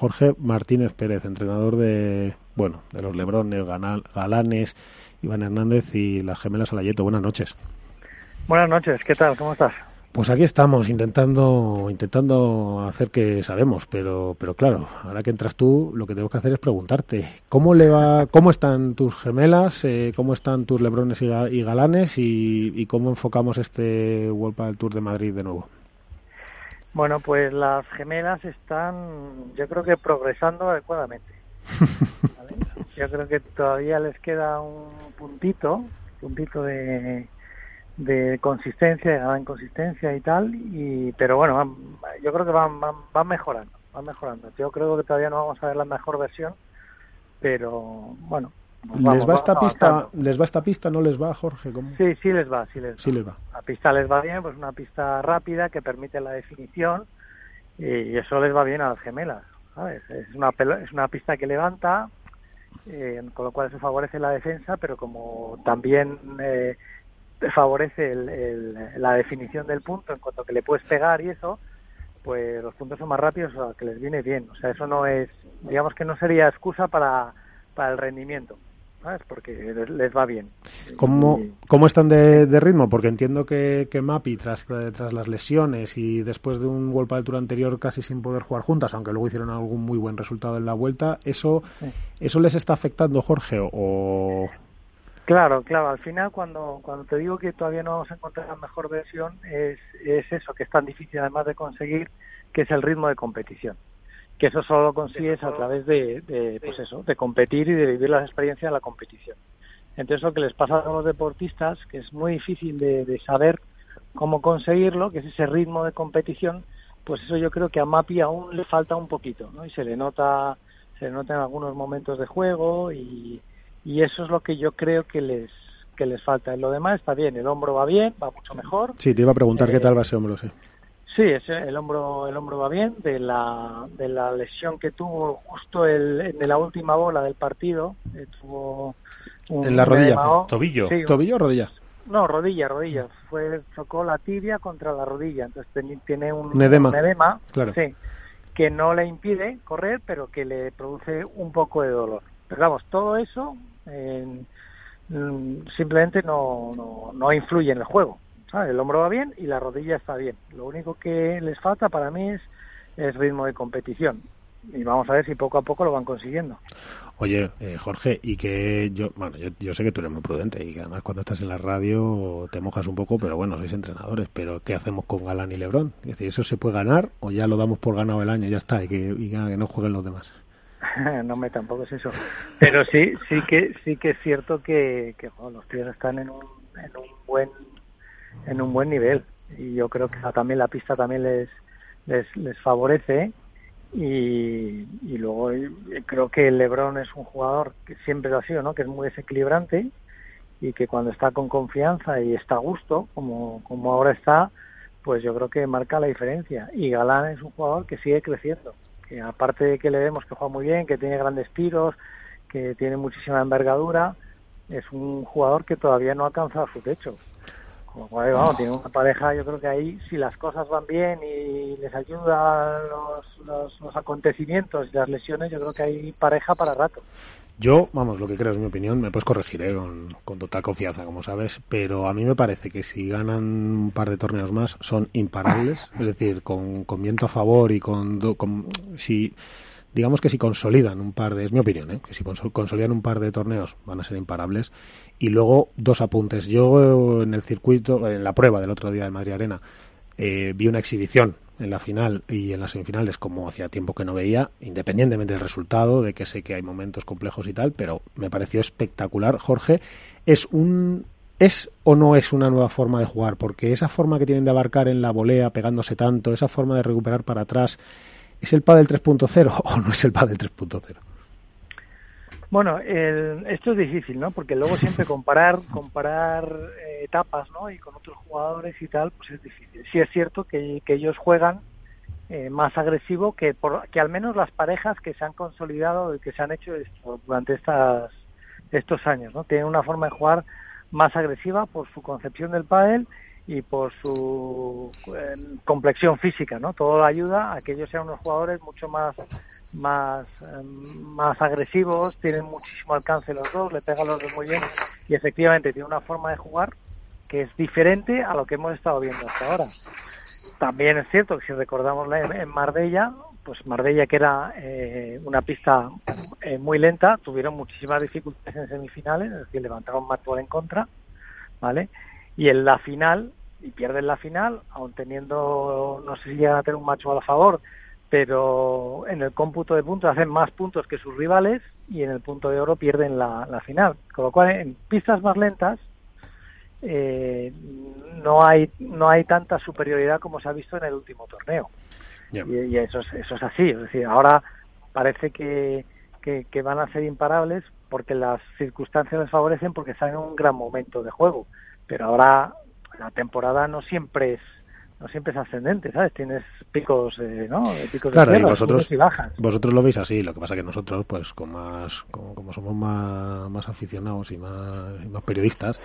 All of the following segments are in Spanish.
Jorge Martínez Pérez, entrenador de, bueno, de los Lebrones, Galanes, Iván Hernández y las gemelas Alayeto. Buenas noches. Buenas noches, ¿qué tal? ¿Cómo estás? Pues aquí estamos intentando intentando hacer que sabemos, pero pero claro, ahora que entras tú, lo que tengo que hacer es preguntarte cómo le va, cómo están tus gemelas, eh, cómo están tus lebrones y, galanes y, cómo enfocamos este World del Tour de Madrid de nuevo. Bueno, pues las gemelas están, yo creo que progresando adecuadamente. Yo creo que todavía les queda un puntito, puntito de de consistencia, de ganar consistencia y tal, y pero bueno, yo creo que van, van, mejorando, van mejorando. Yo creo que todavía no vamos a ver la mejor versión, pero bueno. ¿Les va esta pista? ¿Les va esta pista? ¿No les va, Jorge? Sí, sí les va, sí les va. Sí les va. La pista les va bien, pues una pista rápida que permite la definición y eso les va bien a las gemelas, ¿sabes? Es una, es una pista que levanta, eh, con lo cual eso favorece la defensa, pero como también eh, favorece la definición del punto en cuanto que le puedes pegar y eso, pues los puntos son más rápidos, o sea, que les viene bien. O sea, eso no es, digamos que no sería excusa para, para el rendimiento. ¿Sabes? Porque les, va bien. ¿Cómo, ¿Cómo están de, ritmo? Porque entiendo que, que Mapi, tras, tras las lesiones y después de un golpe de altura anterior casi sin poder jugar juntas, aunque luego hicieron algún muy buen resultado en la vuelta, ¿eso, eso les está afectando, Jorge? O, Claro, claro. Al final, cuando, cuando te digo que todavía no vamos a encontrar la mejor versión, es, es eso, que es tan difícil además de conseguir, que es el ritmo de competición. Que eso solo lo consigues a través de, de, pues eso, de competir y de vivir las experiencias de la competición. Entonces, lo que les pasa a los deportistas, que es muy difícil de, de saber cómo conseguirlo, que es ese ritmo de competición, pues eso yo creo que a Mapi aún le falta un poquito, ¿no? Y se le nota, se le nota en algunos momentos de juego y, y eso es lo que yo creo que les que les falta. En lo demás está bien, el hombro va bien, va mucho mejor. Sí, te iba a preguntar qué tal va ese hombro, sí. Sí, ese, el hombro el hombro va bien de la de la lesión que tuvo justo el en la última bola del partido, eh, tuvo en la rodilla, tobillo, tobillo o rodilla. No, rodilla, rodilla. Fue chocó la tibia contra la rodilla, entonces tiene un, un edema, claro. sí, que no le impide correr, pero que le produce un poco de dolor. Pero vamos, todo eso Mm, simplemente no, no, no influye en el juego. El hombro va bien y la rodilla está bien. Lo único que les falta para mí es, es ritmo de competición. Y vamos a ver si poco a poco lo van consiguiendo. Oye, eh, Jorge, y que yo, bueno, yo, sé que tú eres muy prudente y que además cuando estás en la radio te mojas un poco, pero bueno, sois entrenadores, pero ¿qué hacemos con Galán y Lebrón? Es decir, ¿eso se puede ganar o ya lo damos por ganado el año y ya está y que, y que no jueguen los demás? no me tampoco es eso pero sí sí que sí que es cierto que, los tíos están en un, en un buen en un buen nivel. Y yo creo que también la pista también les les, favorece. Y, y luego creo que LeBron es un jugador que siempre lo ha sido no que es muy desequilibrante y que cuando está con confianza y está a gusto como como ahora está pues yo creo que marca la diferencia. Y Galán es un jugador que sigue creciendo que aparte de que le vemos que juega muy bien, que tiene grandes tiros, que tiene muchísima envergadura, es un jugador que todavía no ha alcanzado su techo. Como vamos, tiene una pareja, yo creo que ahí, si las cosas van bien y les ayudan los, los acontecimientos y las lesiones, yo creo que hay pareja para rato. Yo, vamos, lo que creo es mi opinión, me puedes corregir ¿eh? con, total confianza, como sabes, pero a mí me parece que si ganan un par de torneos más son imparables, es decir, con, viento a favor y con, si digamos que si consolidan un par de, es mi opinión, ¿eh? que si consolidan un par de torneos van a ser imparables. Y luego dos apuntes. Yo en el circuito, en la prueba del otro día de Madrid Arena, eh, vi una exhibición en la final y en las semifinales como hacía tiempo que no veía, independientemente del resultado, de que sé que hay momentos complejos y tal, pero me pareció espectacular. Jorge, ¿es un ¿Es o no es una nueva forma de jugar? Porque esa forma que tienen de abarcar en la volea, pegándose tanto, esa forma de recuperar para atrás, ¿es el pádel 3.0 o no es el pádel 3.0? Bueno, esto es difícil, ¿no? Porque luego siempre comparar comparar eh, etapas, ¿no? Y con otros jugadores y tal, pues es difícil. Sí es cierto que, ellos juegan eh, más agresivo que por, que al menos las parejas que se han consolidado y que se han hecho durante estas estos años, ¿no? Tienen una forma de jugar más agresiva por su concepción del pádel y por su eh, complexión física, ¿no? Todo ayuda a que ellos sean unos jugadores mucho más más em, más agresivos, tienen muchísimo alcance los dos, le pegan los dos muy bien y efectivamente tiene una forma de jugar que es diferente a lo que hemos estado viendo hasta ahora. También es cierto que si recordamos en Marbella, pues Marbella que era eh, una pista eh, muy lenta, tuvieron muchísimas dificultades en semifinales, es decir, levantaron más en contra, ¿vale? Y en la final y pierden la final, aún teniendo, no sé si llegan a tener un macho a la favor, pero en el cómputo de puntos hacen más puntos que sus rivales y en el punto de oro pierden la, la final. Con lo cual, en pistas más lentas eh, no hay no hay tanta superioridad como se ha visto en el último torneo. Y, eso, es, eso es así. Es decir, ahora parece que, que, que van a ser imparables porque las circunstancias les favorecen porque están en un gran momento de juego. Pero ahora la temporada no siempre es no siempre es ascendente, ¿sabes? Tienes picos, ¿no? Picos claro, de y vosotros, y bajas. vosotros lo veis así, lo que pasa que nosotros, pues, con más, como, como somos más, más aficionados y más, más periodistas,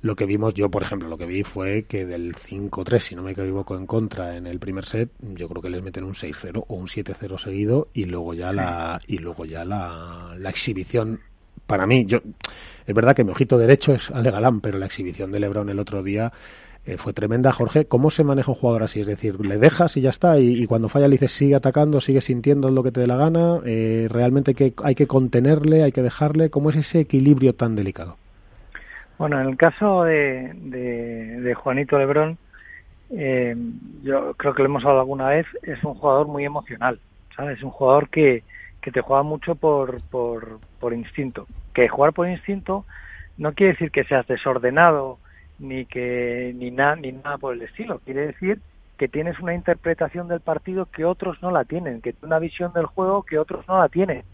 lo que vimos, yo por ejemplo, lo que vi fue que del 5-3, si no me equivoco, en contra en el primer set, yo creo que les meten un 6-0 o un 7-0 seguido y luego ya la y luego ya la, la exhibición para mí, yo es verdad que mi ojito derecho es Ale Galán, pero la exhibición de LeBron el otro día eh, fue tremenda. Jorge, ¿cómo se maneja un jugador así? Es decir, le dejas y ya está, y, cuando falla le dices sigue atacando, sigue sintiendo lo que te dé la gana. Eh, realmente que, hay que contenerle, hay que dejarle. ¿Cómo es ese equilibrio tan delicado? Bueno, en el caso de, de, Juanito Lebrón, eh, yo creo que lo hemos hablado alguna vez, es un jugador muy emocional, ¿sabes? Es un jugador que, que te juega mucho por, por, instinto. Que jugar por instinto no quiere decir que seas desordenado ni que ni nada ni nada por el estilo. Quiere decir que tienes una interpretación del partido que otros no la tienen, que una visión del juego que otros no la tienen.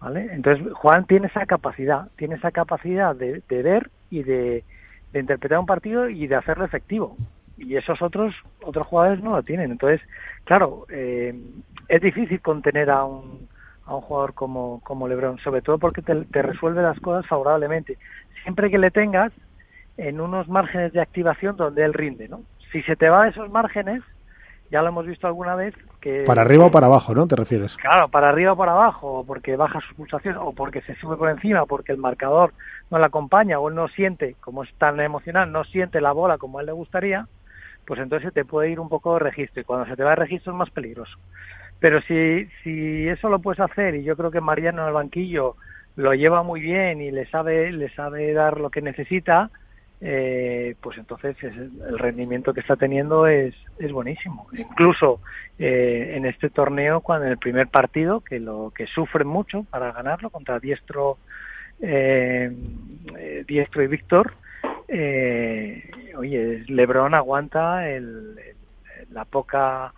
¿Vale? Entonces Juan tiene esa capacidad, tiene esa capacidad de, de ver y de, de, interpretar un partido y de hacerlo efectivo. Y esos otros otros jugadores no lo tienen. Entonces, claro, eh, es difícil contener a un a un jugador como, como Lebron, sobre todo porque te, te resuelve las cosas favorablemente. Siempre que le tengas en unos márgenes de activación donde él rinde, ¿no? Si se te va a esos márgenes, ya lo hemos visto alguna vez que... Para arriba o para abajo, ¿no? ¿Te refieres? Claro, para arriba o para abajo, porque baja su pulsación, o porque se sube por encima, porque el marcador no le acompaña, o él no siente, como es tan emocional, no siente la bola como a él le gustaría, pues entonces te puede ir un poco de registro, y cuando se te va de registro es más peligroso. Pero si, si eso lo puedes hacer, y yo creo que Mariano en el banquillo lo lleva muy bien y le sabe, le sabe dar lo que necesita, eh, pues entonces el rendimiento que está teniendo es, es buenísimo. Incluso eh, en este torneo, cuando en el primer partido, que lo que sufren mucho para ganarlo contra Diestro, eh, Diestro y Víctor, oye, Lebron aguanta el, la poca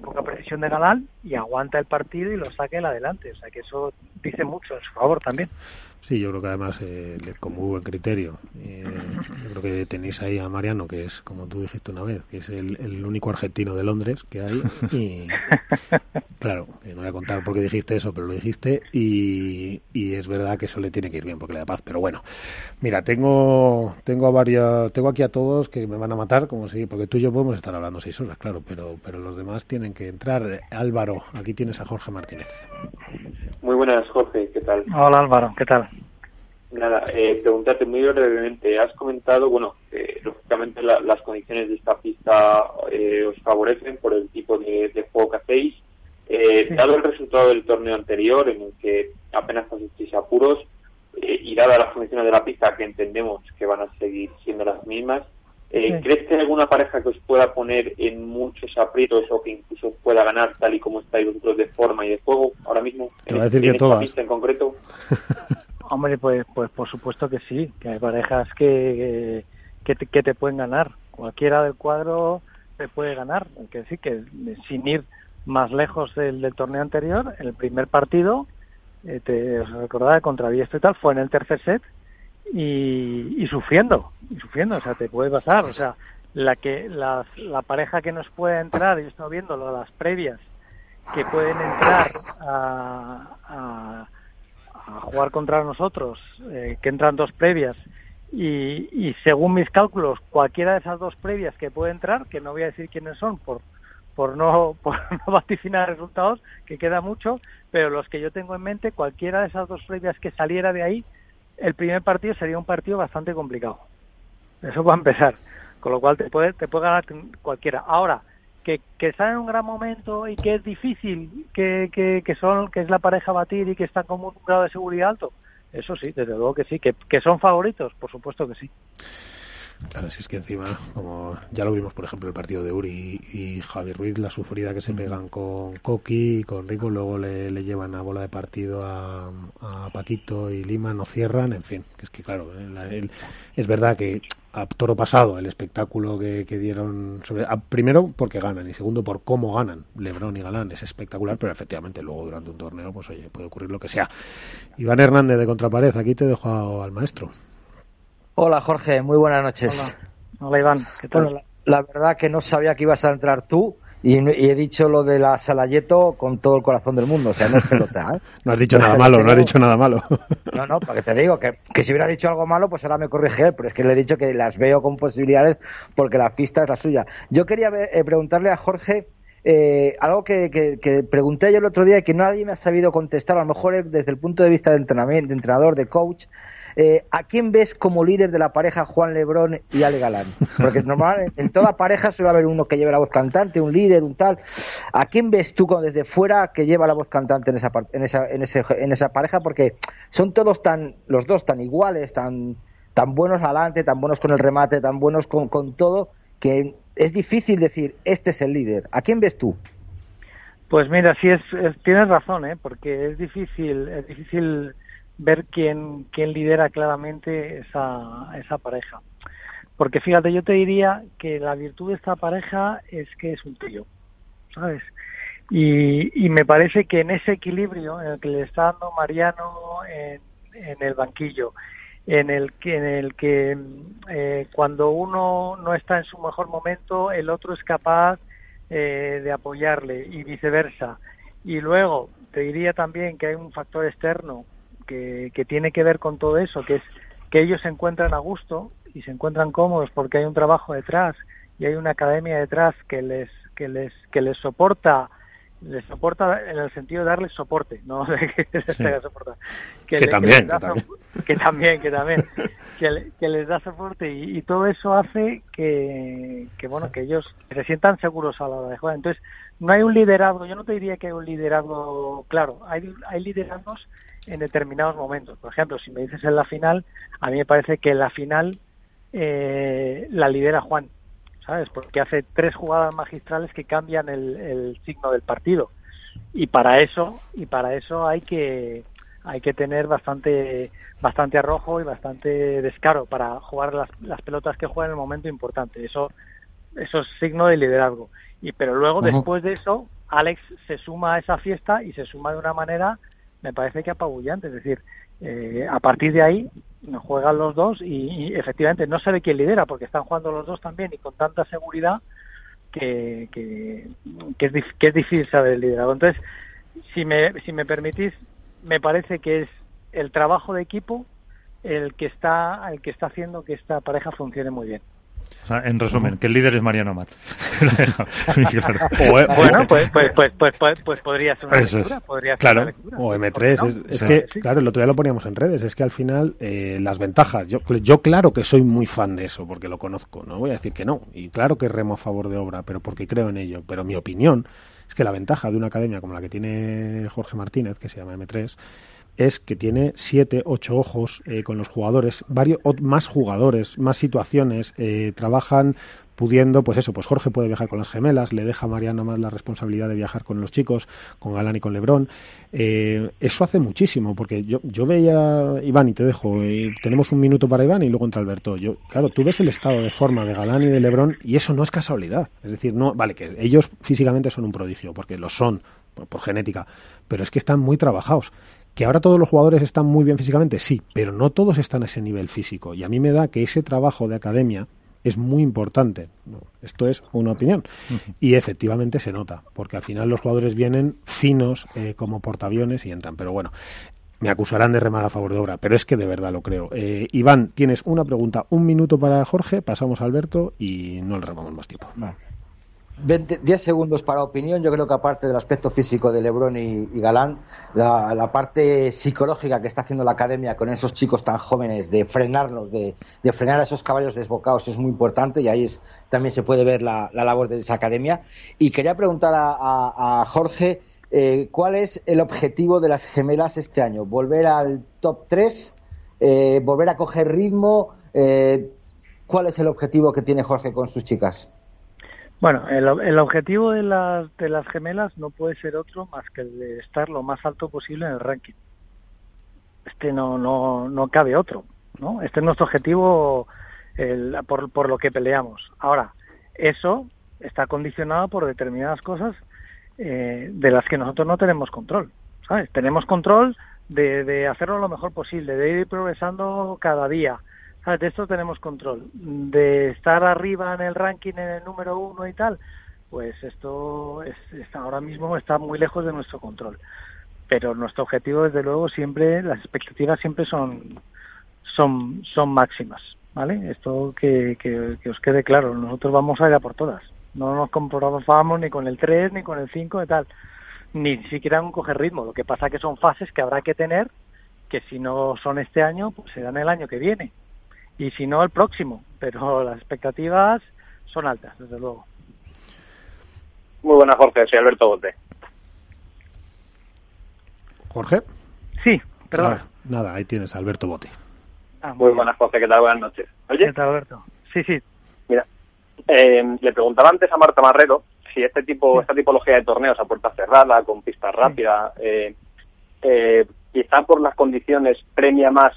poca precisión de Galán y aguanta el partido y lo saque el adelante. O sea que eso dice mucho en su favor también. Sí, yo creo que además, eh, como buen criterio, eh, yo creo que tenéis ahí a Mariano, que es, como tú dijiste una vez, que es el, único argentino de Londres que hay. Y claro, no voy a contar por qué dijiste eso, pero lo dijiste. Y, y, es verdad que eso le tiene que ir bien porque le da paz. Pero bueno, mira, tengo tengo a varios, tengo aquí a todos que me van a matar, como si, porque tú y yo podemos estar hablando seis horas, claro, pero, pero los demás tienen que entrar. Álvaro, aquí tienes a Jorge Martínez. Muy buenas, Jorge, ¿qué tal? Hola Álvaro, ¿qué tal? Nada, eh, preguntarte muy brevemente. Has comentado, bueno, que lógicamente las condiciones de esta pista eh, os favorecen por el tipo de, juego que hacéis. Eh, Dado el resultado del torneo anterior, en el que apenas pasasteis apuros, eh, y dadas las condiciones de la pista, que entendemos que van a seguir siendo las mismas, eh, ¿crees que hay alguna pareja que os pueda poner en muchos aprietos o que incluso pueda ganar tal y como estáis vosotros de forma y de juego ahora mismo? Te voy a decir que todas. pista en concreto? Hombre, pues, pues por supuesto que sí, que hay parejas que, que, te, pueden ganar. Cualquiera del cuadro te puede ganar. Que decir que sin ir más lejos del, torneo anterior, el primer partido, eh, te recordaba contra Biestro y tal, fue en el tercer set y, y sufriendo, y sufriendo, o sea, te puede pasar, o sea, la que la, la pareja que nos puede entrar, yo estoy viendo las previas, que pueden entrar a, a a jugar contra nosotros, eh, que entran dos previas y, según mis cálculos, cualquiera de esas dos previas que puede entrar, que no voy a decir quiénes son por, por, no, por no vaticinar resultados, que queda mucho, pero los que yo tengo en mente, cualquiera de esas dos previas que saliera de ahí, el primer partido sería un partido bastante complicado. Eso va a empezar. Con lo cual te puede, te puede ganar cualquiera. Ahora, que, que está en un gran momento y que es difícil, que, que, son, que es la pareja batir y que están con un grado de seguridad alto, eso sí, desde luego que sí. ¿Que, que son favoritos? Por supuesto que sí. Claro, si es que encima, como ya lo vimos, por ejemplo, el partido de Uri y Javi Ruiz, la sufrida que se pegan con Coqui y con Rico, luego le, llevan a bola de partido a, Paquito y Lima, no cierran, en fin, que es que claro, eh, es verdad que a toro pasado el espectáculo que, dieron, sobre, primero porque ganan y segundo por cómo ganan Lebrón y Galán, es espectacular, pero efectivamente luego durante un torneo, pues oye, puede ocurrir lo que sea. Iván Hernández de Contrapared, aquí te dejo al maestro. Hola Jorge, muy buenas noches. Hola, Iván, ¿qué tal? la, verdad que no sabía que ibas a entrar tú y, he dicho lo de la Salayeto con todo el corazón del mundo, o sea, no es pelota. ¿eh? no has dicho nada malo, no has dicho nada malo. no, no, porque te digo que, que, si hubiera dicho algo malo, pues ahora me corrige él, pero es que le he dicho que las veo con posibilidades porque la pista es la suya. Yo quería eh, preguntarle a Jorge eh, algo que, que, pregunté yo el otro día y que nadie me ha sabido contestar, a lo mejor desde el punto de vista de entrenamiento, de entrenador, de coach, eh, ¿A quién ves como líder de la pareja Juan Lebrón y Ale Galán? Porque normal, en toda pareja suele haber uno que lleve la voz cantante, un líder, un tal. ¿A quién ves tú desde fuera que lleva la voz cantante en esa, en esa, en ese, en esa pareja? Porque son todos tan, los dos tan iguales, tan, tan buenos adelante, tan buenos con el remate, tan buenos con, con todo, que es difícil decir, este es el líder. ¿A quién ves tú? Pues mira, sí es, tienes razón, ¿eh? porque es difícil, es difícil ver quién, quién lidera claramente esa, esa pareja. Porque fíjate, yo te diría que la virtud de esta pareja es que es un tío, ¿sabes? Y, y me parece que en ese equilibrio en el que le está dando Mariano en, en el banquillo, en el que, en el que eh, cuando uno no está en su mejor momento, el otro es capaz eh, de apoyarle y viceversa. Y luego te diría también que hay un factor externo que, tiene que ver con todo eso, que es que ellos se encuentran a gusto y se encuentran cómodos porque hay un trabajo detrás y hay una academia detrás que les que les que les soporta les soporta en el sentido de darles soporte no de que les que, también, que, también, que también que les da soporte y, todo eso hace que, que bueno que ellos se sientan seguros a la hora de jugar. Entonces no hay un liderazgo yo no te diría que hay un liderazgo claro hay hay liderazgos en determinados momentos. Por ejemplo, si me dices en la final, a mí me parece que la final eh, la lidera Juan, ¿sabes? Porque hace tres jugadas magistrales que cambian el, signo del partido. Y para eso, y para eso hay que hay que tener bastante bastante arrojo y bastante descaro para jugar las, las pelotas que juegan en el momento importante. Eso eso es signo de liderazgo. Y pero luego después de eso, Alex se suma a esa fiesta y se suma de una manera me parece que apabullante. Es decir, eh, a partir de ahí juegan los dos y, efectivamente no sabe quién lidera porque están jugando los dos también y con tanta seguridad que, que, es, que es difícil saber el liderazgo. Entonces, si me, si me permitís, me parece que es el trabajo de equipo el que está el que está haciendo que esta pareja funcione muy bien en resumen, que el líder es Mariano Mat. bueno, pues, pues, pues, pues, podría ser una lectura. Podría claro, o M3. Es, que, claro, el otro día lo poníamos en redes. Es que al final las ventajas. Yo, yo, claro que soy muy fan de eso, porque lo conozco. No voy a decir que no. Y claro que remo a favor de obra, pero porque creo en ello. Pero mi opinión es que la ventaja de una academia como la que tiene Jorge Martínez, que se llama M3, es que tiene siete, ocho ojos eh, con los jugadores, varios más jugadores, más situaciones, eh, trabajan pudiendo, pues eso, pues Jorge puede viajar con las gemelas, le deja a Mariano más la responsabilidad de viajar con los chicos, con Galán y con Lebrón. Eh, eso hace muchísimo, porque yo, yo veía, Iván, y te dejo, tenemos un minuto para Iván y luego entra Alberto. Yo, claro, tú ves el estado de forma de Galán y de Lebrón y eso no es casualidad. Es decir, no, vale, que ellos físicamente son un prodigio, porque lo son, por genética, pero es que están muy trabajados. ¿Que ahora todos los jugadores están muy bien físicamente? Sí, pero no todos están a ese nivel físico. Y a mí me da que ese trabajo de academia es muy importante. Esto es una opinión. Y efectivamente se nota, porque al final los jugadores vienen finos eh, como portaaviones y entran. Pero bueno, me acusarán de remar a favor de obra, pero es que de verdad lo creo. Eh, Iván, tienes una pregunta, un minuto para Jorge, pasamos a Alberto y no le robamos más tiempo. 10 segundos para opinión. Yo creo que aparte del aspecto físico de Lebron y, Galán, la, parte psicológica que está haciendo la academia con esos chicos tan jóvenes de frenarlos, de, frenar a esos caballos desbocados es muy importante y ahí es, también se puede ver la, labor de esa academia. Y quería preguntar a, Jorge eh, cuál es el objetivo de las gemelas este año. ¿Volver al top 3? Eh, ¿Volver a coger ritmo? Eh, ¿Cuál es el objetivo que tiene Jorge con sus chicas? Bueno, el, el objetivo de las, de las gemelas no puede ser otro más que el de estar lo más alto posible en el ranking. Este no, no, no cabe otro, ¿no? Este es nuestro objetivo el, por, por lo que peleamos. Ahora, eso está condicionado por determinadas cosas eh, de las que nosotros no tenemos control, ¿sabes? Tenemos control de, de hacerlo lo mejor posible, de ir progresando cada día, de esto tenemos control. De estar arriba en el ranking, en el número uno y tal, pues esto es, ahora mismo está muy lejos de nuestro control. Pero nuestro objetivo, desde luego, siempre, las expectativas siempre son, son, son máximas, ¿vale? Esto que, que, os quede claro, nosotros vamos a ir a por todas. No nos comprobamos ni con el 3, ni con el 5 y tal. Ni siquiera un coger ritmo. Lo que pasa que son fases que habrá que tener, que si no son este año, pues serán el año que viene y si no el próximo, pero las expectativas son altas, desde luego. Muy buenas, Jorge, soy Alberto Bote. Jorge. Sí, perdón. nada, ahí tienes Alberto Bote. Ah, muy buenas, Jorge, ¿qué tal? Buenas noches. Oye. ¿Qué tal, Alberto? Sí, sí. Mira, eh, le preguntaba antes a Marta Marrero si este tipo, esta tipología de torneos a puerta cerrada, con pista rápida, eh, eh, quizá por las condiciones premia más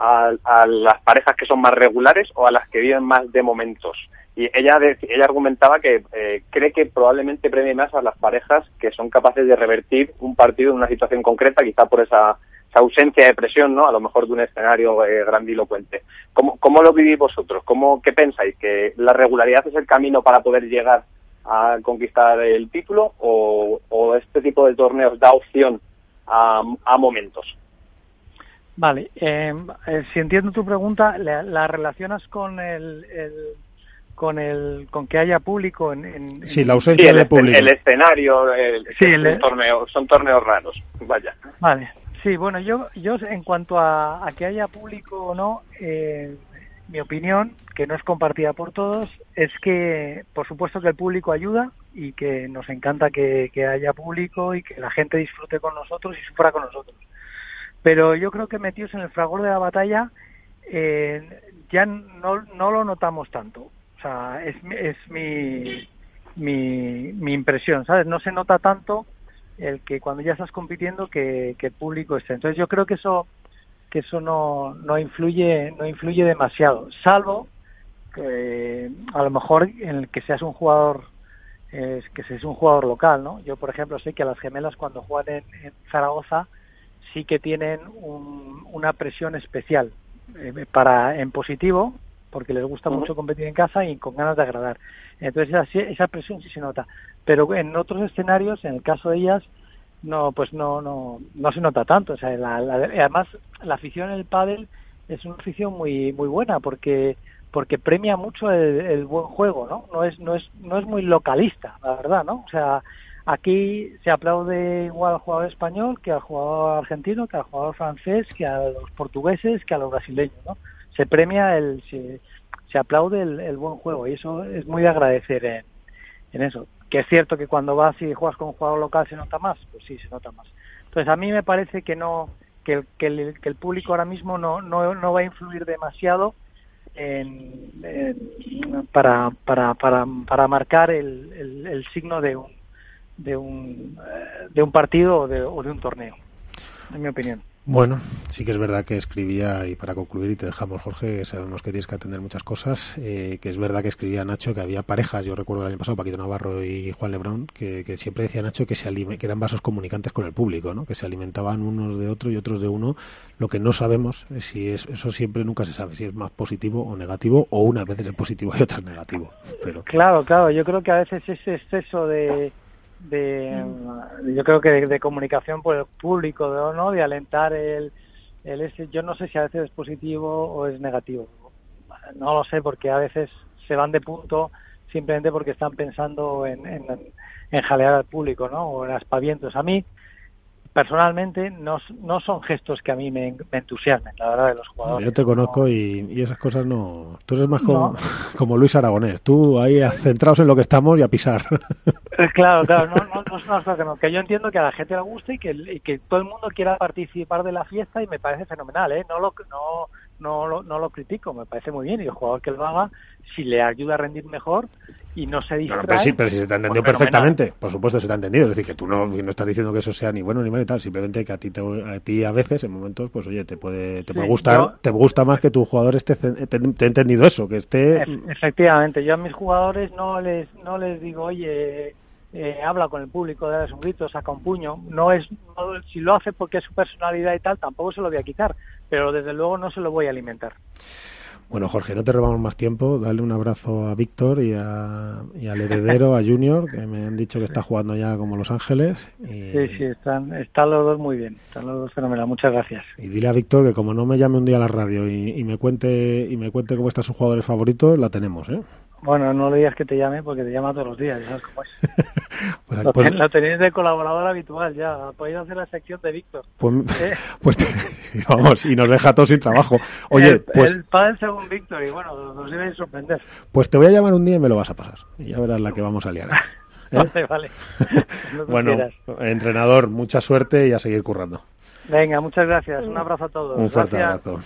a, las parejas que son más regulares o a las que viven más de momentos. Y ella, ella argumentaba que eh, cree que probablemente premie más a las parejas que son capaces de revertir un partido en una situación concreta, quizá por esa, ausencia de presión, ¿no? A lo mejor de un escenario eh, grandilocuente. ¿Cómo, ¿Cómo lo vivís vosotros? ¿Cómo, ¿Qué pensáis? ¿Que la regularidad es el camino para poder llegar a conquistar el título o, este tipo de torneos da opción a, a momentos? Vale, em, eh, si entiendo tu pregunta, la, relacionas con el, con el con que haya público en, en sí la ausencia de público. el escenario el, sí, el, torneo son torneos raros vaya. Vale sí bueno yo yo en cuanto a, que haya público o no eh, mi opinión que no es compartida por todos es que por supuesto que el público ayuda y que nos encanta que, que haya público y que la gente disfrute con nosotros y sufra con nosotros pero yo creo que metidos en el fragor de la batalla eh, ya no, no lo notamos tanto. O sea, es, es mi, mi, mi impresión, ¿sabes? No se nota tanto el que cuando ya estás compitiendo que, que el público esté. Entonces yo creo que eso que eso no, no influye no influye demasiado, salvo que a lo mejor en el que seas un jugador es que seas un jugador local, ¿no? Yo por ejemplo sé que a las gemelas cuando juegan en Zaragoza sí que tienen una presión especial eh, para en positivo porque les gusta mucho competir en casa y con ganas de agradar. Entonces esa, esa presión sí se nota, pero en otros escenarios, en el caso de ellas, no, pues no, no, no se nota tanto. O sea, además la afición en el pádel es una afición muy, muy buena porque porque premia mucho el, el, buen juego, ¿no? No es, no es, no es muy localista, la verdad, ¿no? O sea, Aquí se aplaude igual al jugador español que al jugador argentino, que al jugador francés, que a los portugueses, que a los brasileños, ¿no? Se premia el, se, se aplaude el, buen juego y eso es muy de agradecer en, en, eso. Que es cierto que cuando vas y juegas con un jugador local se nota más, pues sí, se nota más. Entonces a mí me parece que no, que el, que el, que el público ahora mismo no, no, no va a influir demasiado en, para, para, para, para marcar el, el, el signo de un de un, eh, de un partido o de, o de un torneo, en mi opinión. Bueno, sí que es verdad que escribía, y para concluir, y te dejamos, Jorge, sabemos que tienes que atender muchas cosas, eh, que es verdad que escribía Nacho que había parejas, yo recuerdo el año pasado, Paquito Navarro y Juan Lebrón, que, que siempre decía Nacho que, se que eran vasos comunicantes con el público, ¿no? que se alimentaban unos de otro y otros de uno. Lo que no sabemos es si es, eso siempre nunca se sabe, si es más positivo o negativo, o unas veces es positivo y otras negativo. Pero... Claro, claro, yo creo que a veces ese exceso de de yo creo que de, comunicación por el público, de, ¿no? De alentar el, el ese, yo no sé si a veces es positivo o es negativo. No lo sé porque a veces se van de punto simplemente porque están pensando en, en, en jalear al público, ¿no? O en aspavientos. A mí, personalmente no, no son gestos que a mí me, entusiasmen, la verdad, de los jugadores. Yo te conozco y, y, esas cosas no... Tú eres más como, como, Luis Aragonés, tú ahí centrados en lo que estamos y a pisar. Eh, claro, claro, no, no, no es una cosa que no, que yo entiendo que a la gente le guste y que, y que todo el mundo quiera participar de la fiesta y me parece fenomenal, ¿eh? No lo, no, no, lo, no lo critico, me parece muy bien y el jugador que lo haga, si le ayuda a rendir mejor y no se distrae... pero, sí, pero si se te ha entendido pues perfectamente, por supuesto se te ha entendido, es decir, que tú no, no estás diciendo que eso sea ni bueno ni malo y tal, simplemente que a ti, te, a ti a veces, en momentos, pues oye, te puede, te puede gustar, te gusta más que tu jugador esté, te, te, entendido eso, que esté... Efectivamente, yo a mis jugadores no les, no les digo, oye... Eh, habla con el público, da un grito, saca un puño. No es, si lo hace porque es su personalidad y tal, tampoco se lo voy a quitar pero desde luego no se lo voy a alimentar. Bueno, Jorge, no te robamos más tiempo. Dale un abrazo a Víctor y, a, y al heredero, a Junior, que me han dicho que está jugando ya como Los Ángeles. Sí, sí, están, están los dos muy bien. Están los dos fenomenal. Muchas gracias. Y dile a Víctor que como no me llame un día a la radio y, y me cuente y me cuente cómo están sus jugadores favoritos, la tenemos, ¿eh? Bueno, no le digas que te llame porque te llama todos los días, ¿sabes cómo es? pues, lo, pues, tenéis de colaborador habitual ya, podéis hacer la sección de Víctor. Pues, ¿Eh? pues vamos, y nos deja todos sin trabajo. Oye, el, pues... El padre según Víctor, y bueno, nos debe sorprender. Pues te voy a llamar un día y me lo vas a pasar. Y ya verás la que vamos a liar. ¿eh? vale, vale. bueno, entrenador, mucha suerte y a seguir currando. Venga, muchas gracias. Un abrazo a todos. Un fuerte abrazo.